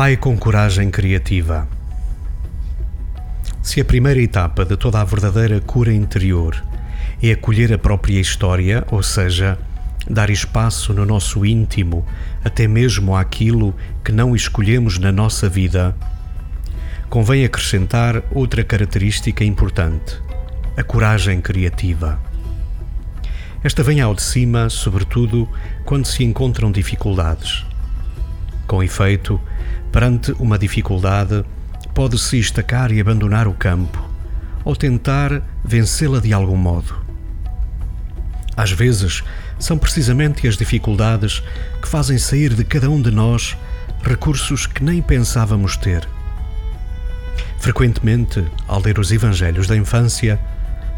Pai com coragem criativa. Se a primeira etapa de toda a verdadeira cura interior é acolher a própria história, ou seja, dar espaço no nosso íntimo, até mesmo àquilo que não escolhemos na nossa vida, convém acrescentar outra característica importante: a coragem criativa. Esta vem ao de cima, sobretudo quando se encontram dificuldades. Com efeito, Perante uma dificuldade, pode-se estacar e abandonar o campo, ou tentar vencê-la de algum modo. Às vezes, são precisamente as dificuldades que fazem sair de cada um de nós recursos que nem pensávamos ter. Frequentemente, ao ler os Evangelhos da infância,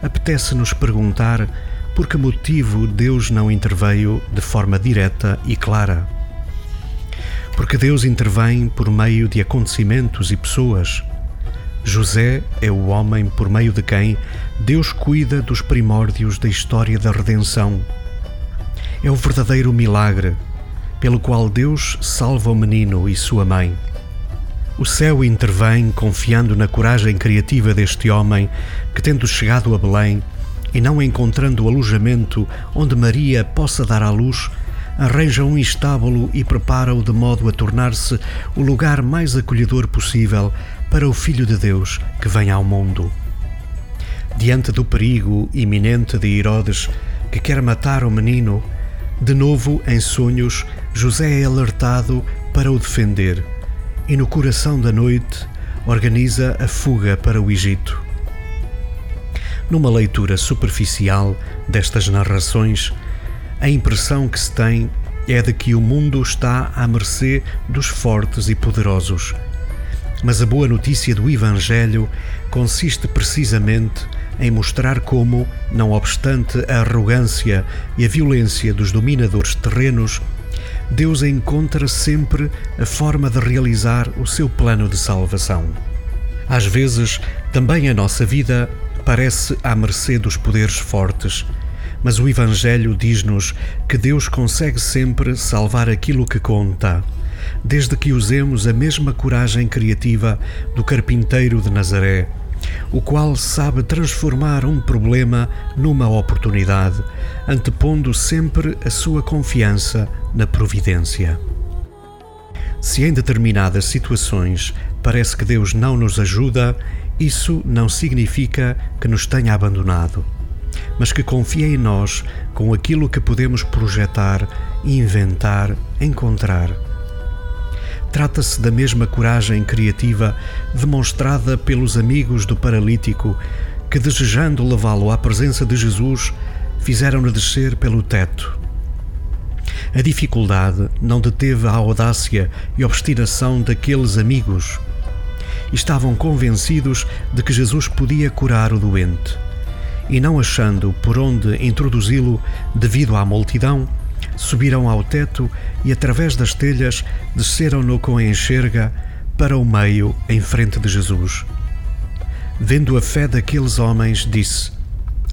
apetece-nos perguntar por que motivo Deus não interveio de forma direta e clara porque Deus intervém por meio de acontecimentos e pessoas. José é o homem por meio de quem Deus cuida dos primórdios da história da redenção. É o verdadeiro milagre pelo qual Deus salva o menino e sua mãe. O céu intervém confiando na coragem criativa deste homem que, tendo chegado a Belém e não encontrando alojamento onde Maria possa dar à luz, arranja um estábulo e prepara-o de modo a tornar-se o lugar mais acolhedor possível para o Filho de Deus que vem ao mundo. Diante do perigo iminente de Herodes, que quer matar o menino, de novo em sonhos, José é alertado para o defender e, no coração da noite, organiza a fuga para o Egito. Numa leitura superficial destas narrações, a impressão que se tem é de que o mundo está à mercê dos fortes e poderosos. Mas a boa notícia do Evangelho consiste precisamente em mostrar como, não obstante a arrogância e a violência dos dominadores terrenos, Deus encontra sempre a forma de realizar o seu plano de salvação. Às vezes, também a nossa vida parece à mercê dos poderes fortes mas o Evangelho diz-nos que Deus consegue sempre salvar aquilo que conta, desde que usemos a mesma coragem criativa do carpinteiro de Nazaré, o qual sabe transformar um problema numa oportunidade, antepondo sempre a sua confiança na providência. Se em determinadas situações parece que Deus não nos ajuda, isso não significa que nos tenha abandonado mas que confia em nós com aquilo que podemos projetar, inventar, encontrar. Trata-se da mesma coragem criativa demonstrada pelos amigos do paralítico que, desejando levá-lo à presença de Jesus, fizeram-no descer pelo teto. A dificuldade não deteve a audácia e obstinação daqueles amigos. Estavam convencidos de que Jesus podia curar o doente e não achando por onde introduzi-lo devido à multidão, subiram ao teto e, através das telhas, desceram-no com a enxerga para o meio em frente de Jesus. Vendo a fé daqueles homens, disse: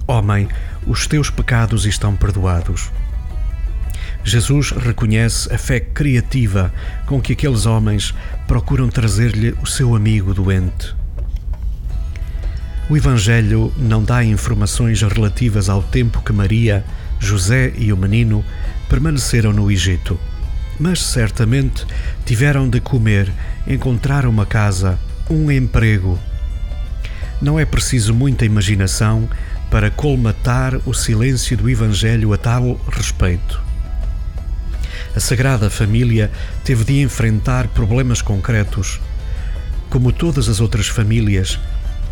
Homem, os teus pecados estão perdoados. Jesus reconhece a fé criativa com que aqueles homens procuram trazer-lhe o seu amigo doente. O Evangelho não dá informações relativas ao tempo que Maria, José e o menino permaneceram no Egito, mas certamente tiveram de comer, encontrar uma casa, um emprego. Não é preciso muita imaginação para colmatar o silêncio do Evangelho a tal respeito. A Sagrada Família teve de enfrentar problemas concretos. Como todas as outras famílias,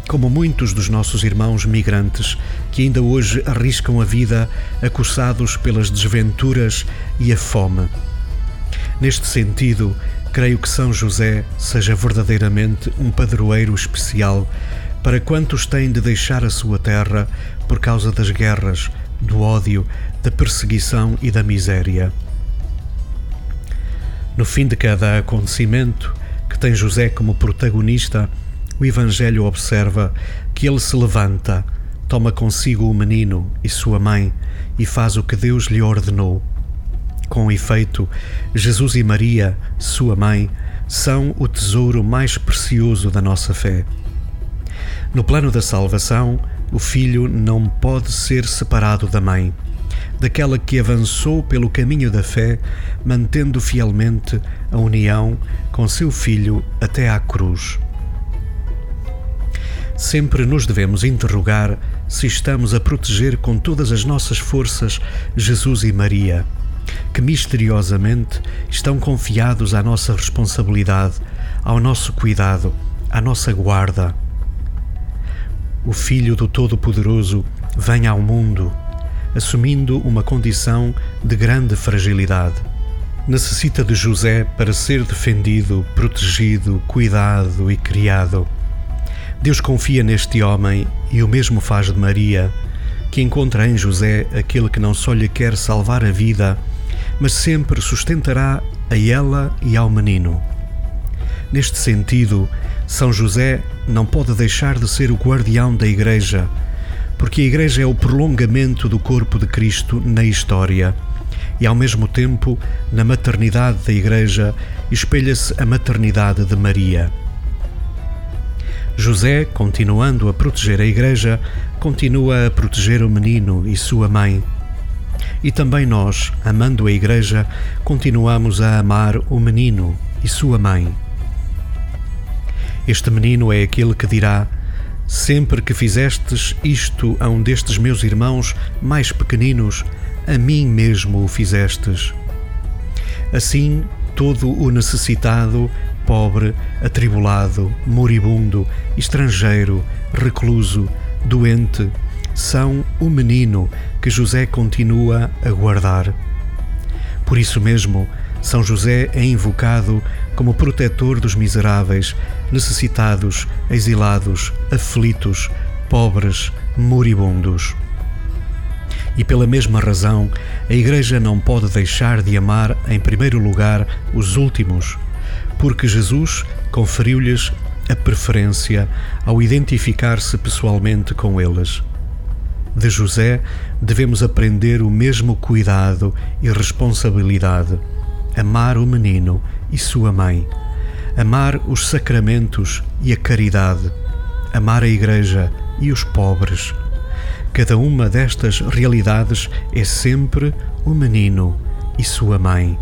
como muitos dos nossos irmãos migrantes que ainda hoje arriscam a vida acossados pelas desventuras e a fome. Neste sentido, creio que São José seja verdadeiramente um padroeiro especial para quantos têm de deixar a sua terra por causa das guerras, do ódio, da perseguição e da miséria. No fim de cada acontecimento, que tem José como protagonista, o Evangelho observa que ele se levanta, toma consigo o menino e sua mãe e faz o que Deus lhe ordenou. Com efeito, Jesus e Maria, sua mãe, são o tesouro mais precioso da nossa fé. No plano da salvação, o filho não pode ser separado da mãe, daquela que avançou pelo caminho da fé, mantendo fielmente a união com seu filho até à cruz. Sempre nos devemos interrogar se estamos a proteger com todas as nossas forças Jesus e Maria que misteriosamente estão confiados à nossa responsabilidade, ao nosso cuidado, à nossa guarda. O Filho do Todo-Poderoso vem ao mundo, assumindo uma condição de grande fragilidade. Necessita de José para ser defendido, protegido, cuidado e criado. Deus confia neste homem e o mesmo faz de Maria, que encontra em José aquele que não só lhe quer salvar a vida, mas sempre sustentará a ela e ao menino. Neste sentido, São José não pode deixar de ser o guardião da Igreja, porque a Igreja é o prolongamento do corpo de Cristo na história e, ao mesmo tempo, na maternidade da Igreja, espelha-se a maternidade de Maria. José, continuando a proteger a Igreja, continua a proteger o menino e sua mãe e também nós, amando a Igreja, continuamos a amar o menino e sua mãe. Este menino é aquele que dirá: Sempre que fizestes isto a um destes meus irmãos mais pequeninos, a mim mesmo o fizestes. Assim, todo o necessitado, pobre, atribulado, moribundo, estrangeiro, recluso, doente, são o menino que José continua a guardar. Por isso mesmo, São José é invocado como protetor dos miseráveis, necessitados, exilados, aflitos, pobres, moribundos. E pela mesma razão, a Igreja não pode deixar de amar em primeiro lugar os últimos, porque Jesus conferiu-lhes a preferência ao identificar-se pessoalmente com eles de José devemos aprender o mesmo cuidado e responsabilidade. Amar o menino e sua mãe, amar os sacramentos e a caridade, amar a Igreja e os pobres. Cada uma destas realidades é sempre o menino e sua mãe.